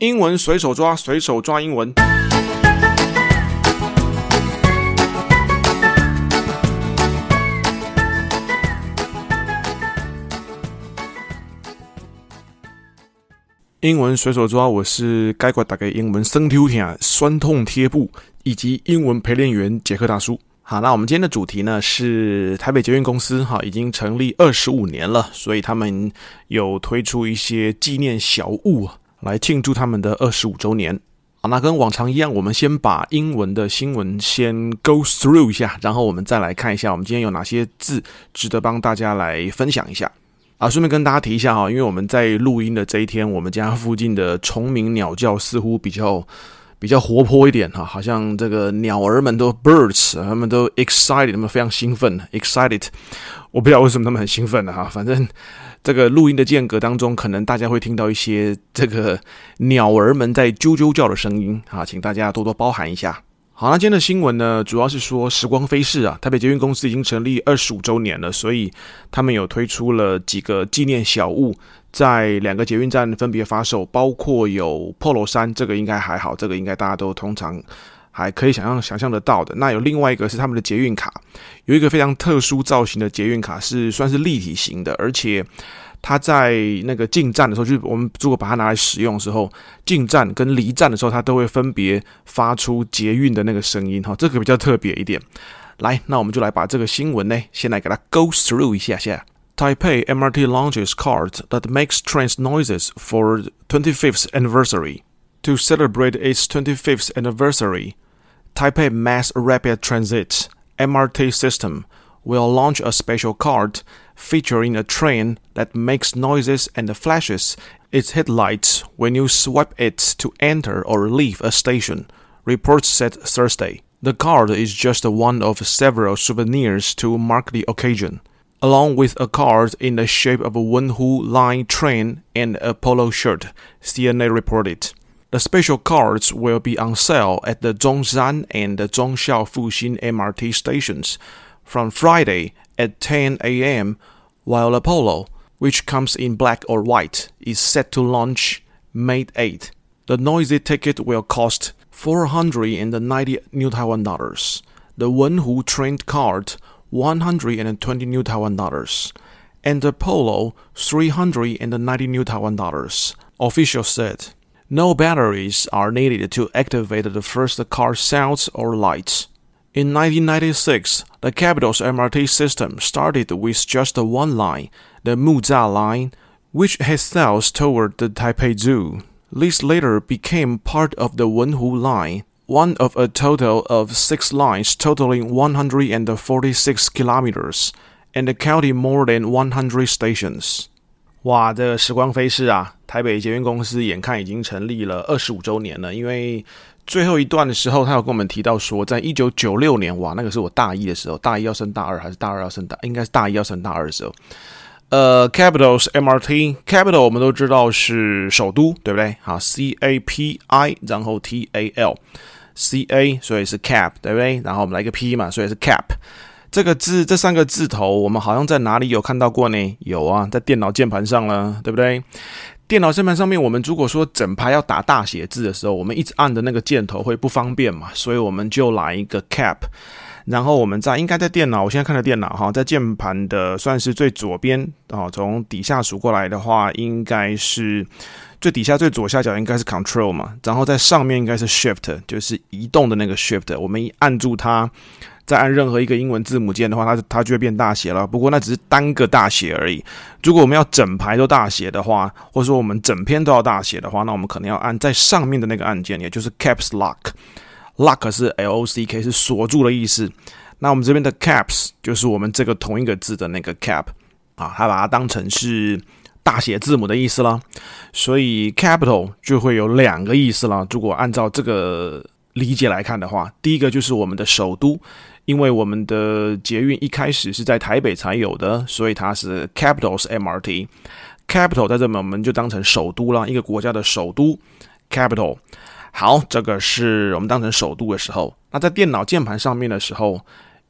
英文随手抓，随手抓英文。英文随手抓，我是该管打给英文生丢天酸痛贴布以及英文陪练员杰克大叔。好，那我们今天的主题呢是台北捷运公司哈，已经成立二十五年了，所以他们有推出一些纪念小物。来庆祝他们的二十五周年。好，那跟往常一样，我们先把英文的新闻先 go through 一下，然后我们再来看一下，我们今天有哪些字值得帮大家来分享一下。啊，顺便跟大家提一下哈，因为我们在录音的这一天，我们家附近的虫鸣鸟叫似乎比较比较活泼一点哈，好像这个鸟儿们都 birds，他们都 excited，他们非常兴奋，excited。我不知道为什么他们很兴奋的哈，反正。这个录音的间隔当中，可能大家会听到一些这个鸟儿们在啾啾叫的声音啊，请大家多多包涵一下。好，那今天的新闻呢，主要是说时光飞逝啊，台北捷运公司已经成立二十五周年了，所以他们有推出了几个纪念小物，在两个捷运站分别发售，包括有 Polo 衫，这个应该还好，这个应该大家都通常。还可以想象想象得到的，那有另外一个是他们的捷运卡，有一个非常特殊造型的捷运卡，是算是立体型的，而且它在那个进站的时候，就是我们如果把它拿来使用的时候，进站跟离站的时候，它都会分别发出捷运的那个声音哈，这个比较特别一点。来，那我们就来把这个新闻呢，先来给它 go through 一下下。Taipei MRT launches card that makes trains noises for 25th anniversary. To celebrate its 25th anniversary, Taipei Mass Rapid Transit (MRT) system will launch a special card featuring a train that makes noises and flashes its headlights when you swipe it to enter or leave a station, reports said Thursday. The card is just one of several souvenirs to mark the occasion, along with a card in the shape of a Wenhu Line train and a polo shirt, CNA reported. The special cards will be on sale at the Zhongshan and the Zhongxiao Fuxing MRT stations from Friday at 10 a.m., while polo, which comes in black or white, is set to launch May 8. The noisy ticket will cost 490 New Taiwan dollars. The Wenhu train card 120 New Taiwan dollars, and the polo 390 New Taiwan dollars. Officials said. No batteries are needed to activate the first car sounds or lights. In 1996, the capital's MRT system started with just one line, the Muzha line, which heads south toward the Taipei Zoo. This later became part of the Wenhu line, one of a total of six lines totaling 146 kilometers, and counting more than 100 stations. 哇，这个时光飞逝啊！台北捷运公司眼看已经成立了二十五周年了。因为最后一段的时候，他有跟我们提到说，在一九九六年，哇，那个是我大一的时候，大一要升大二，还是大二要升大？应该是大一要升大二的时候。呃，Capital's MRT，Capital 我们都知道是首都，对不对？好，C A P I，然后 T A L，C A，所以是 Cap，对不对？然后我们来一个 P 嘛，所以是 Cap。这个字，这三个字头，我们好像在哪里有看到过呢？有啊，在电脑键盘上了，对不对？电脑键盘上面，我们如果说整排要打大写字的时候，我们一直按的那个箭头会不方便嘛，所以我们就来一个 Cap，然后我们在应该在电脑，我现在看的电脑哈，在键盘的算是最左边啊，从底下数过来的话，应该是最底下最左下角应该是 Control 嘛，然后在上面应该是 Shift，就是移动的那个 Shift，我们一按住它。再按任何一个英文字母键的话，它它就会变大写了。不过那只是单个大写而已。如果我们要整排都大写的话，或者说我们整篇都要大写的话，那我们可能要按在上面的那个按键，也就是 Caps Lock。Lock 是 L O C K，是锁住的意思。那我们这边的 Caps 就是我们这个同一个字的那个 Cap 啊，它把它当成是大写字母的意思了。所以 Capital 就会有两个意思了。如果按照这个理解来看的话，第一个就是我们的首都。因为我们的捷运一开始是在台北才有的，所以它是 Capital's MRT。Capital 在这边我们就当成首都了，一个国家的首都 Capital。好，这个是我们当成首都的时候。那在电脑键盘上面的时候，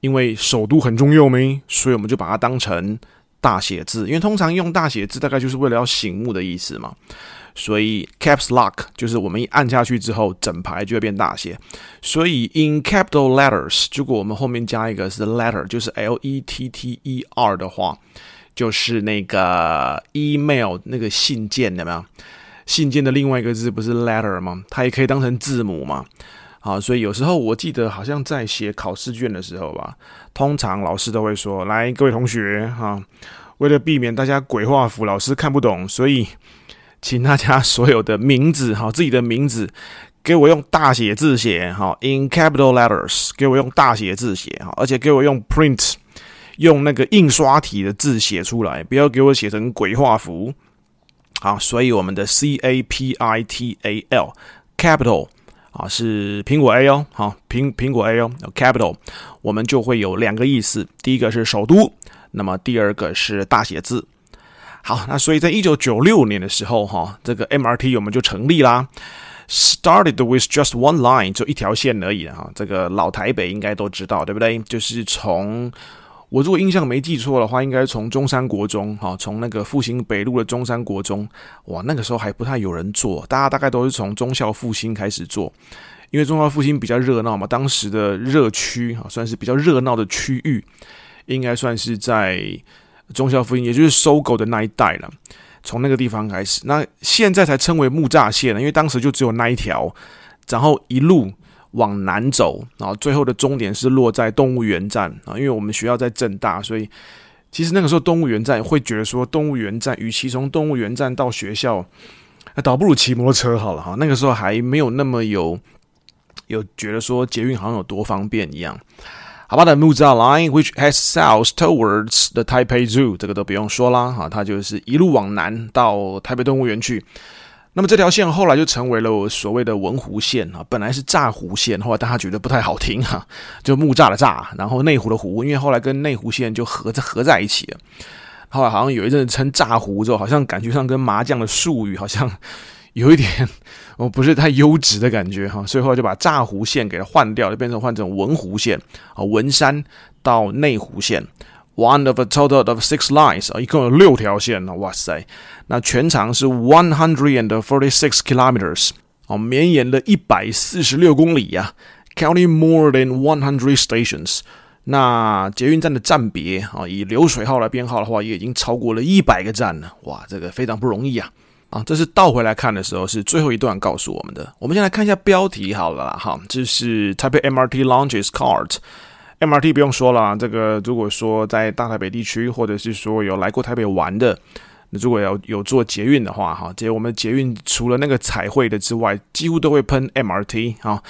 因为首都很重要没，所以我们就把它当成大写字。因为通常用大写字大概就是为了要醒目的意思嘛。所以 caps lock 就是我们一按下去之后，整排就会变大写。所以 in capital letters，如果我们后面加一个是 letter，就是 L E T T E R 的话，就是那个 email 那个信件，有没有？信件的另外一个字不是 letter 吗？它也可以当成字母嘛。好，所以有时候我记得好像在写考试卷的时候吧，通常老师都会说：“来，各位同学，哈，为了避免大家鬼画符，老师看不懂，所以请大家 所有的名字，哈，自己的名字给我用大写字写，哈，in capital letters，给我用大写字写，哈，而且给我用 print，用那个印刷体的字写出来，不要给我写成鬼画符。好，所以我们的 c a p i t a l capital。啊，是苹果 A 哦，好，苹苹果 A 哦，Capital，我们就会有两个意思，第一个是首都，那么第二个是大写字。好，那所以在一九九六年的时候，哈，这个 MRT 我们就成立啦，Started with just one line，就一条线而已哈，这个老台北应该都知道，对不对？就是从。我如果印象没记错的话，应该从中山国中，哈，从那个复兴北路的中山国中，哇，那个时候还不太有人做，大家大概都是从忠孝复兴开始做，因为忠孝复兴比较热闹嘛，当时的热区啊，算是比较热闹的区域，应该算是在忠孝复兴，也就是搜狗的那一带了，从那个地方开始，那现在才称为木栅线呢，因为当时就只有那一条，然后一路。往南走，然后最后的终点是落在动物园站啊，因为我们学校在正大，所以其实那个时候动物园站会觉得说，动物园站与其从动物园站到学校，倒不如骑摩托车好了哈。那个时候还没有那么有有觉得说捷运好像有多方便一样。好吧，的木栅 line which heads south towards the Taipei Zoo，这个都不用说啦哈，它就是一路往南到台北动物园去。那么这条线后来就成为了我所谓的文湖线啊，本来是炸湖线，后来大家觉得不太好听哈，就木栅的栅，然后内湖的湖，因为后来跟内湖线就合在合在一起了。后来好像有一阵子称栅湖之后，好像感觉上跟麻将的术语好像有一点哦不是太优质的感觉哈，所以后来就把炸湖线给它换掉，就变成换成文湖线啊，文山到内湖线。One of a total of six lines 啊，一共有六条线呢，哇塞！那全长是 one hundred and forty six kilometers 哦，绵延了一百四十六公里呀，counting more than one hundred stations。那捷运站的站别啊，以流水号来编号的话，也已经超过了一百个站了，哇，这个非常不容易啊！啊，这是倒回来看的时候，是最后一段告诉我们的。我们先来看一下标题好了啦，哈，这是 Taipei MRT launches cart。MRT 不用说了，这个如果说在大台北地区，或者是说有来过台北玩的，那如果要有做捷运的话，哈，这我们捷运除了那个彩绘的之外，几乎都会喷 MRT 啊。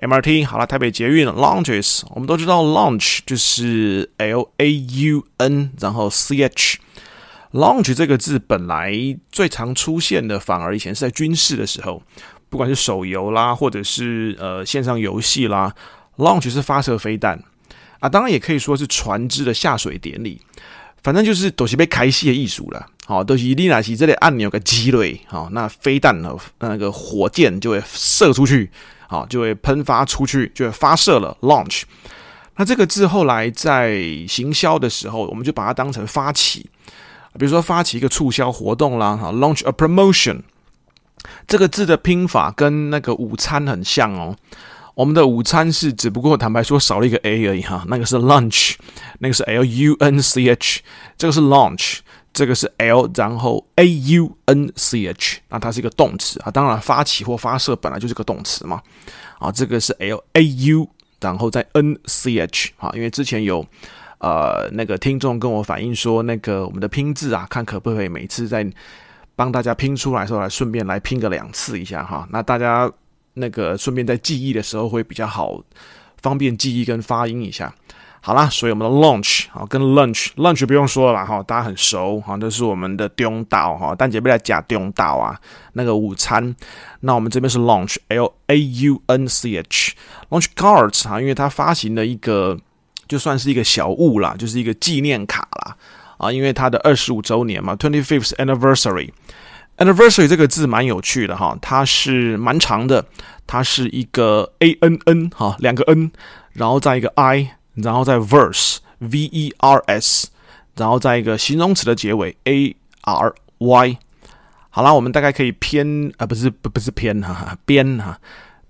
MRT 好了，台北捷运 launches，我们都知道 launch 就是 L A U N，然后 C H。launch 这个字本来最常出现的，反而以前是在军事的时候，不管是手游啦，或者是呃线上游戏啦，launch 是发射飞弹。啊，当然也可以说是船只的下水典礼，反正就是都是被开戏的艺术了。好，都是你若是这里按钮个机雷，好，那飞弹呢，那个火箭就会射出去，好，就会喷发出去，就会发射了。Launch，那这个字后来在行销的时候，我们就把它当成发起，比如说发起一个促销活动啦，哈，launch a promotion，这个字的拼法跟那个午餐很像哦。我们的午餐是只不过坦白说少了一个 a 而已哈，那个是 lunch，那个是 l u n c h，这个是 launch，这个是 l 然后 a u n c h，那它是一个动词啊，当然发起或发射本来就是个动词嘛，啊，这个是 l a u 然后再 n c h 啊，因为之前有呃那个听众跟我反映说，那个我们的拼字啊，看可不可以每次在帮大家拼出来时候来顺便来拼个两次一下哈，那大家。那个顺便在记忆的时候会比较好，方便记忆跟发音一下。好啦，所以我们的 launch 啊，跟 lunch，lunch 不用说了哈，大家很熟哈，这是我们的中岛哈，但姐妹来讲中岛啊，那个午餐。那我们这边是 launch，L A U N C H，launch cards 哈，因为它发行了一个就算是一个小物啦，就是一个纪念卡啦啊，因为它的二十五周年嘛，twenty fifth anniversary。Anniversary 这个字蛮有趣的哈，它是蛮长的，它是一个 A N N 哈，两个 N，然后再一个 I，然后再 verse V E R S，然后再一个形容词的结尾 A R Y。好啦，我们大概可以偏啊，不是不不是偏哈，边哈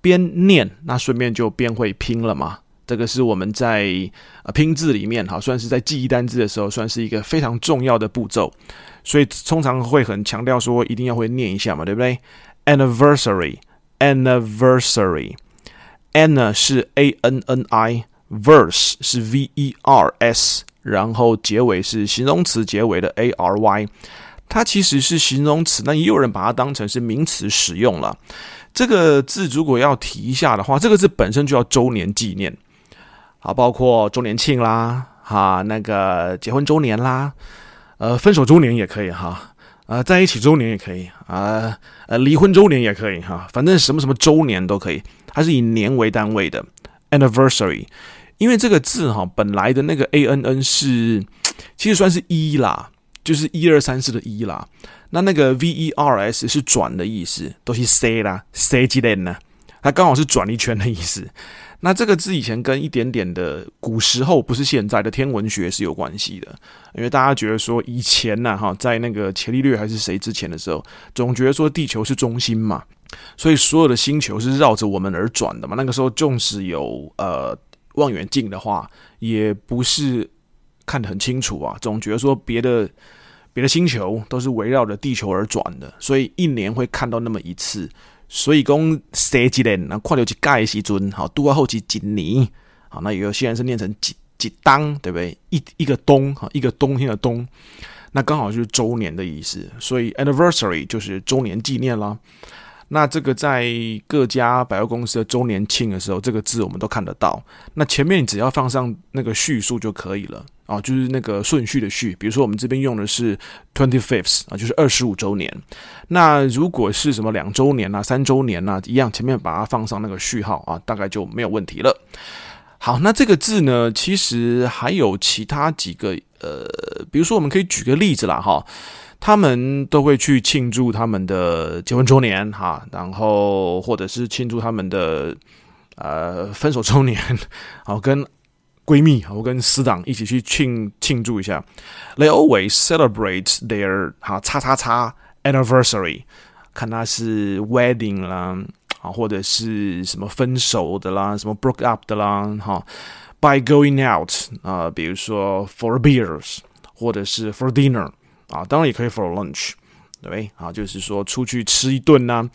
边念，那顺便就边会拼了嘛。这个是我们在呃拼字里面哈，算是在记忆单字的时候，算是一个非常重要的步骤，所以通常会很强调说一定要会念一下嘛，对不对？Anniversary，anniversary，ann 是 a n n i，verse 是 v e r s，然后结尾是形容词结尾的 a r y，它其实是形容词，那也有人把它当成是名词使用了。这个字如果要提一下的话，这个字本身就要周年纪念。啊，包括周年庆啦，哈，那个结婚周年啦，呃，分手周年也可以哈，呃，在一起周年也可以啊，呃，离婚周年也可以哈，反正什么什么周年都可以，它是以年为单位的 anniversary，因为这个字哈，本来的那个 a n n 是其实算是一啦，就是一二三四的一啦，那那个 v e r s 是转的意思，都是 say 啦，say 几点呢？它刚好是转一圈的意思。那这个字以前跟一点点的古时候，不是现在的天文学是有关系的，因为大家觉得说以前呢，哈，在那个伽利略还是谁之前的时候，总觉得说地球是中心嘛，所以所有的星球是绕着我们而转的嘛。那个时候纵使有呃望远镜的话，也不是看得很清楚啊，总觉得说别的别的星球都是围绕着地球而转的，所以一年会看到那么一次。所以讲生一年，那看到一届的时阵，好，度过后期几年，好，那有些人是念成几几当，对不对？一一个冬，哈，一个冬天的冬，那刚好就是周年的意思。所以 anniversary 就是周年纪念啦。那这个在各家百货公司的周年庆的时候，这个字我们都看得到。那前面只要放上那个序数就可以了。啊，就是那个顺序的序，比如说我们这边用的是 twenty fifth 啊，就是二十五周年。那如果是什么两周年啊、三周年啊，一样前面把它放上那个序号啊，大概就没有问题了。好，那这个字呢，其实还有其他几个呃，比如说我们可以举个例子啦，哈，他们都会去庆祝他们的结婚周年哈，然后或者是庆祝他们的呃分手周年，好 跟。闺蜜，我跟死党一起去庆庆祝一下。They always celebrate their 哈叉叉叉 anniversary，看他是 wedding 啦，啊或者是什么分手的啦，什么 broke up 的啦，哈。By going out 啊，比如说 for beers，或者是 for dinner 啊，当然也可以 for lunch，对不对？啊，就是说出去吃一顿呐。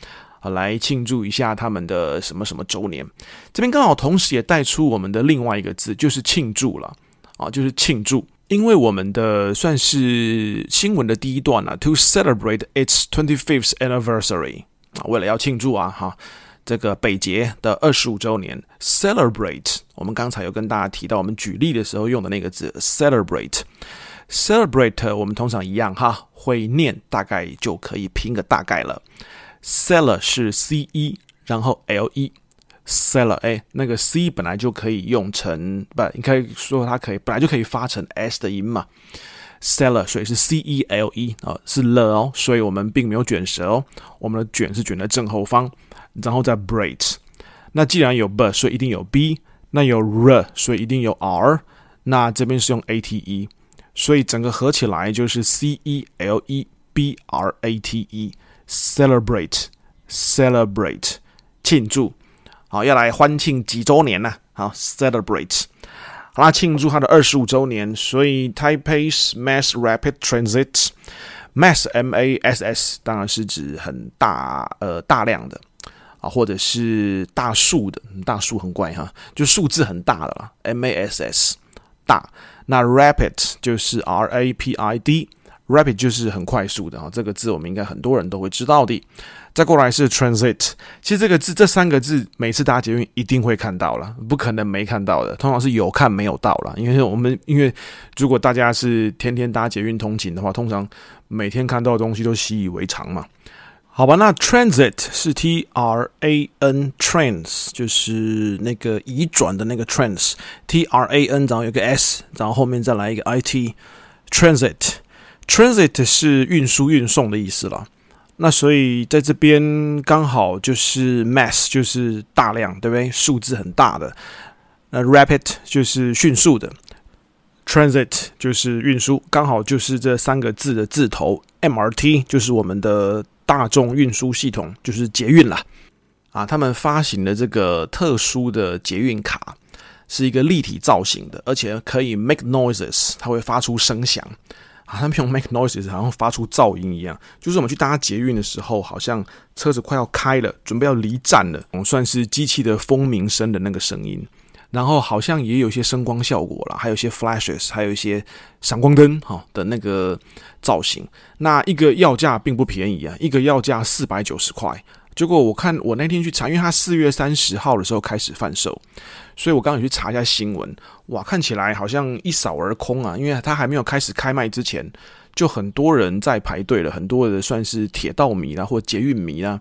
好，来庆祝一下他们的什么什么周年。这边刚好同时也带出我们的另外一个字，就是庆祝了啊，就是庆祝。因为我们的算是新闻的第一段啊，to celebrate its twenty-fifth anniversary 啊，为了要庆祝啊，哈，这个北捷的二十五周年，celebrate。我们刚才有跟大家提到，我们举例的时候用的那个字，celebrate，celebrate。我们通常一样哈，会念，大概就可以拼个大概了。Cele 是 C E，然后 L E，seller 哎，那个 C 本来就可以用成不，应该说它可以本来就可以发成 S 的音嘛。Cele 所以是 C E L E 啊，是了哦，所以我们并没有卷舌哦，我们的卷是卷在正后方，然后再 brate。那既然有 B，所以一定有 B，那有 R，所以一定有 R，那这边是用 A T E，所以整个合起来就是 C E L E B R A T E。Celebrate, celebrate，庆祝，好，要来欢庆几周年呢？好，celebrate，好啦，庆祝它的二十五周年，所以 Taipei's Mass Rapid Transit，Mass M A S S，当然是指很大呃大量的啊，或者是大数的，大数很怪哈，就数字很大的啦，M A S S 大，那 Rapid 就是 R A P I D。Rapid 就是很快速的啊，这个字我们应该很多人都会知道的。再过来是 transit，其实这个字这三个字每次搭捷运一定会看到了，不可能没看到的，通常是有看没有到了。因为我们因为如果大家是天天搭捷运通勤的话，通常每天看到的东西都习以为常嘛。好吧，那 transit 是 T R A N trans，就是那个移转的那个 trans，T R A N 然后有个 S，然后后面再来一个 i t transit transit。是运输、运送的意思了，那所以在这边刚好就是 mass 就是大量，对不对？数字很大的。那 rapid 就是迅速的，transit 就是运输，刚好就是这三个字的字头。MRT 就是我们的大众运输系统，就是捷运啦。啊，他们发行的这个特殊的捷运卡是一个立体造型的，而且可以 make noises，它会发出声响。好像用 make noises 好像发出噪音一样，就是我们去搭捷运的时候，好像车子快要开了，准备要离站了，我们算是机器的蜂鸣声的那个声音。然后好像也有一些声光效果啦，还有一些 flashes，还有一些闪光灯哈的那个造型。那一个要价并不便宜啊，一个要价四百九十块。结果我看我那天去查，因为它四月三十号的时候开始贩售，所以我刚刚去查一下新闻，哇，看起来好像一扫而空啊，因为它还没有开始开卖之前，就很多人在排队了，很多的算是铁道迷啦或捷运迷啦，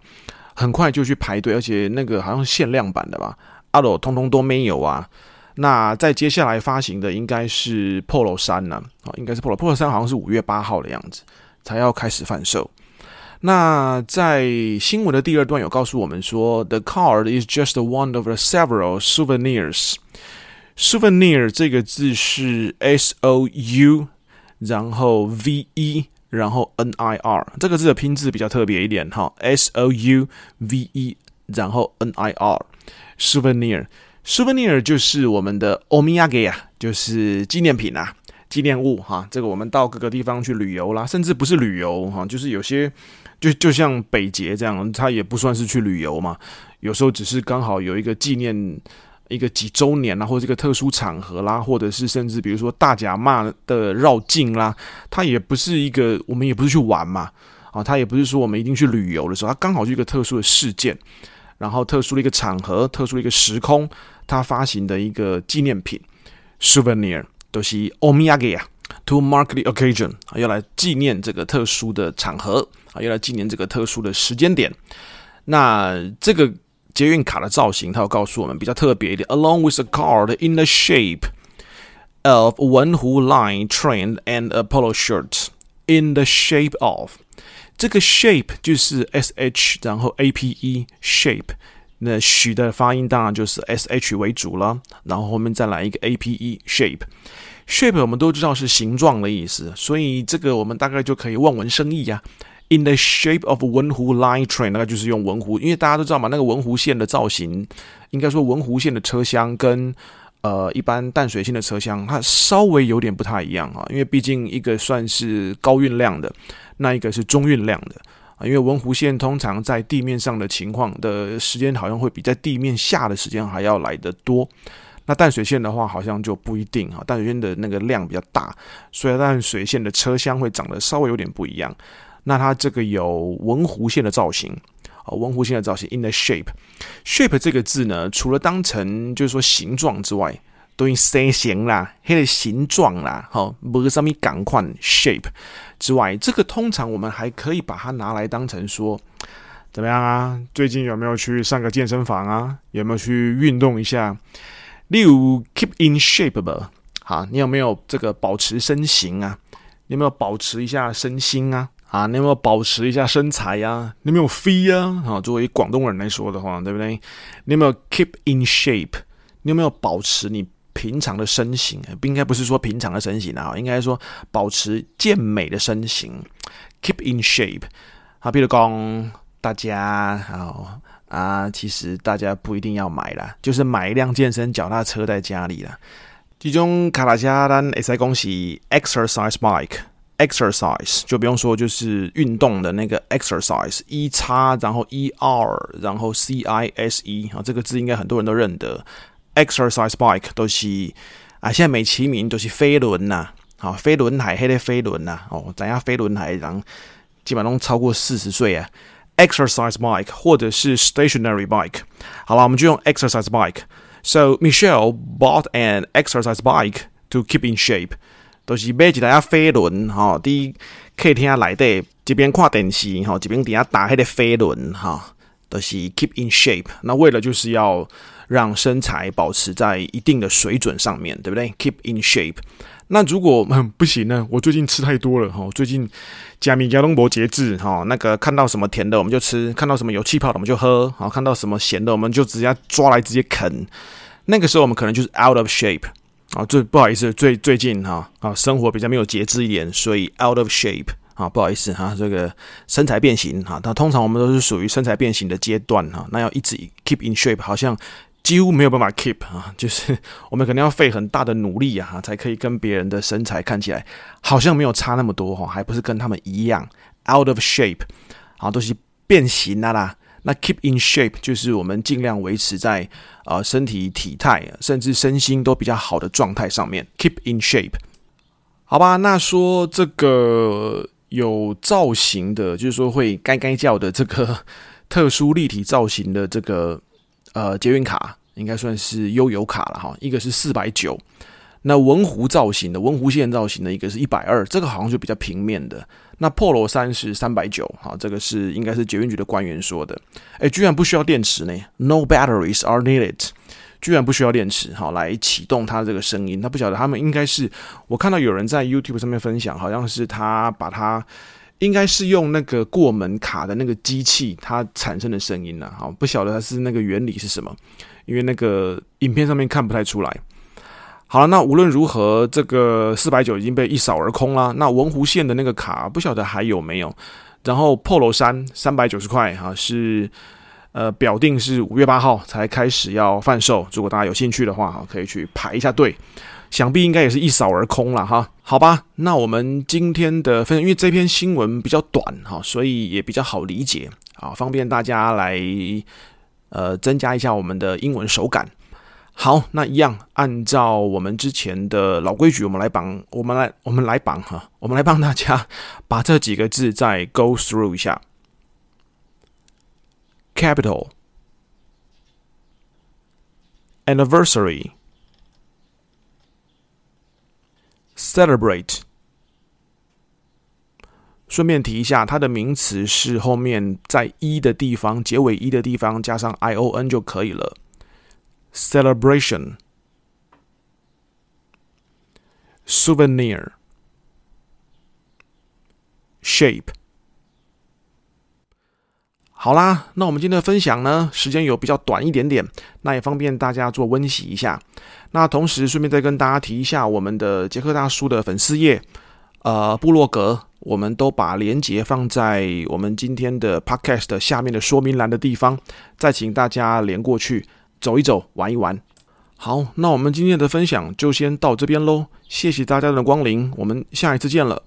很快就去排队，而且那个好像限量版的吧，阿罗通通都没有啊。那在接下来发行的应该是 Polo 三呢，啊，应该是 Polo，Polo 三好像是五月八号的样子才要开始贩售。那在新闻的第二段有告诉我们说，The card is just one of the several souvenirs. Souvenir 这个字是 S O U，然后 V E，然后 N I R，这个字的拼字比较特别一点哈，S O U V E，然后 N I R。Souvenir，Souvenir 就是我们的おみやげ啊，就是纪念品啊，纪念物哈。这个我们到各个地方去旅游啦，甚至不是旅游哈，就是有些。 就就像北捷这样，它也不算是去旅游嘛，有时候只是刚好有一个纪念，一个几周年啦，或者一个特殊场合啦，或者是甚至比如说大甲妈的绕境啦，它也不是一个，我们也不是去玩嘛，啊，它也不是说我们一定去旅游的时候，它刚好是一个特殊的事件，然后特殊的一个场合，特殊的一个时空，它发行的一个纪念品，souvenir 都是おみやげ呀。To mark the occasion 啊，要来纪念这个特殊的场合 啊，要来纪念这个特殊的时间点。那这个捷运卡的造型，它要告诉我们比较特别一点。Along with a card in the shape of 文湖 Line train and a polo shirt in the shape of 这个 shape 就是 S H 然后 A P E shape，那许的发音当然就是 S H 为主了，然后后面再来一个 A P E shape。Shape 我们都知道是形状的意思，所以这个我们大概就可以望文生义呀。In the shape of 文湖 line train，那个就是用文湖，因为大家都知道嘛，那个文湖线的造型，应该说文湖线的车厢跟呃一般淡水线的车厢，它稍微有点不太一样啊。因为毕竟一个算是高运量的，那一个是中运量的啊。因为文湖线通常在地面上的情况的时间，好像会比在地面下的时间还要来得多。那淡水线的话，好像就不一定哈。淡水线的那个量比较大，所以淡水线的车厢会长得稍微有点不一样。那它这个有文弧线的造型啊，文弧线的造型。In the shape，shape 这个字呢，除了当成就是说形状之外，都用身形啦，它的形状啦，好，不是上面赶快 shape 之外，这个通常我们还可以把它拿来当成说，怎么样啊？最近有没有去上个健身房啊？有没有去运动一下？例如 keep in shape 吧，好，你有没有这个保持身形啊？你有没有保持一下身心啊？啊，你有没有保持一下身材呀、啊？你有没有飞啊？啊，作为广东人来说的话，对不对？你有没有 keep in shape？你有没有保持你平常的身形？不应该不是说平常的身形啊，应该说保持健美的身形，keep in shape。好，比如讲大家啊。啊，其实大家不一定要买啦，就是买一辆健身脚踏车在家里啦。其中卡达加单 S I 恭喜 exercise bike Exercise 就不用说，就是运动的那个 exercise，E 叉然后 E R 然后 C I S E 啊，这个字应该很多人都认得。exercise bike 都是啊，现在美其名都是飞轮呐，好飞轮海黑的飞轮呐，哦，咱家飞轮海人基本上超过四十岁啊。Exercise bike 或者是 stationary bike，好了，我们就用 exercise bike。So Michelle bought an exercise bike to keep in shape。都是买一台飞轮，哈，伫客厅内底一边看电视，哈，一边底下打迄个飞轮，哈，都是 keep in shape。那为了就是要让身材保持在一定的水准上面，对不对？Keep in shape。那如果嗯不行呢？我最近吃太多了哈，最近加米加东博节制哈，那个看到什么甜的我们就吃，看到什么有气泡的我们就喝，好，看到什么咸的我们就直接抓来直接啃。那个时候我们可能就是 out of shape 啊，最不好意思，最最近哈啊生活比较没有节制一点，所以 out of shape 啊，不好意思哈，这个身材变形哈，那通常我们都是属于身材变形的阶段哈，那要一直 keep in shape，好像几乎没有办法 keep 啊，就是我们可能要费很大的努力啊，才可以跟别人的身材看起来好像没有差那么多哈，还不是跟他们一样 out of shape，啊，都是变形啦啦。那 keep in shape 就是我们尽量维持在呃身体体态甚至身心都比较好的状态上面 keep in shape，好吧？那说这个有造型的，就是说会该该叫的这个 特殊立体造型的这个呃捷运卡，应该算是悠游卡了哈。一个是四百九，那文湖造型的文湖线造型的一个是一百二，这个好像就比较平面的。那 Polo 三是三百九，好，这个是应该是捷运局的官员说的，诶，居然不需要电池呢？No batteries are needed，居然不需要电池，好，来启动它这个声音。他不晓得他们应该是，我看到有人在 YouTube 上面分享，好像是他把它应该是用那个过门卡的那个机器它产生的声音呢，好，不晓得它是那个原理是什么，因为那个影片上面看不太出来。好了，那无论如何，这个四百九已经被一扫而空了。那文湖线的那个卡不晓得还有没有。然后 Polo 三三百九十块哈，是呃表定是五月八号才开始要贩售。如果大家有兴趣的话哈，可以去排一下队。想必应该也是一扫而空了哈。好吧，那我们今天的分享，因为这篇新闻比较短哈，所以也比较好理解啊，方便大家来呃增加一下我们的英文手感。好，那一样按照我们之前的老规矩，我们来绑，我们来，我们来绑哈，我们来帮大家把这几个字再 go through 一下。Capital Anniversary Celebrate。顺便提一下，它的名词是后面在 e 的地方，结尾 e 的地方加上 i o n 就可以了。Celebration, souvenir, shape。好啦，那我们今天的分享呢，时间有比较短一点点，那也方便大家做温习一下。那同时顺便再跟大家提一下，我们的杰克大叔的粉丝页，呃，部落格，我们都把连结放在我们今天的 Podcast 下面的说明栏的地方，再请大家连过去。走一走，玩一玩。好，那我们今天的分享就先到这边喽。谢谢大家的光临，我们下一次见了。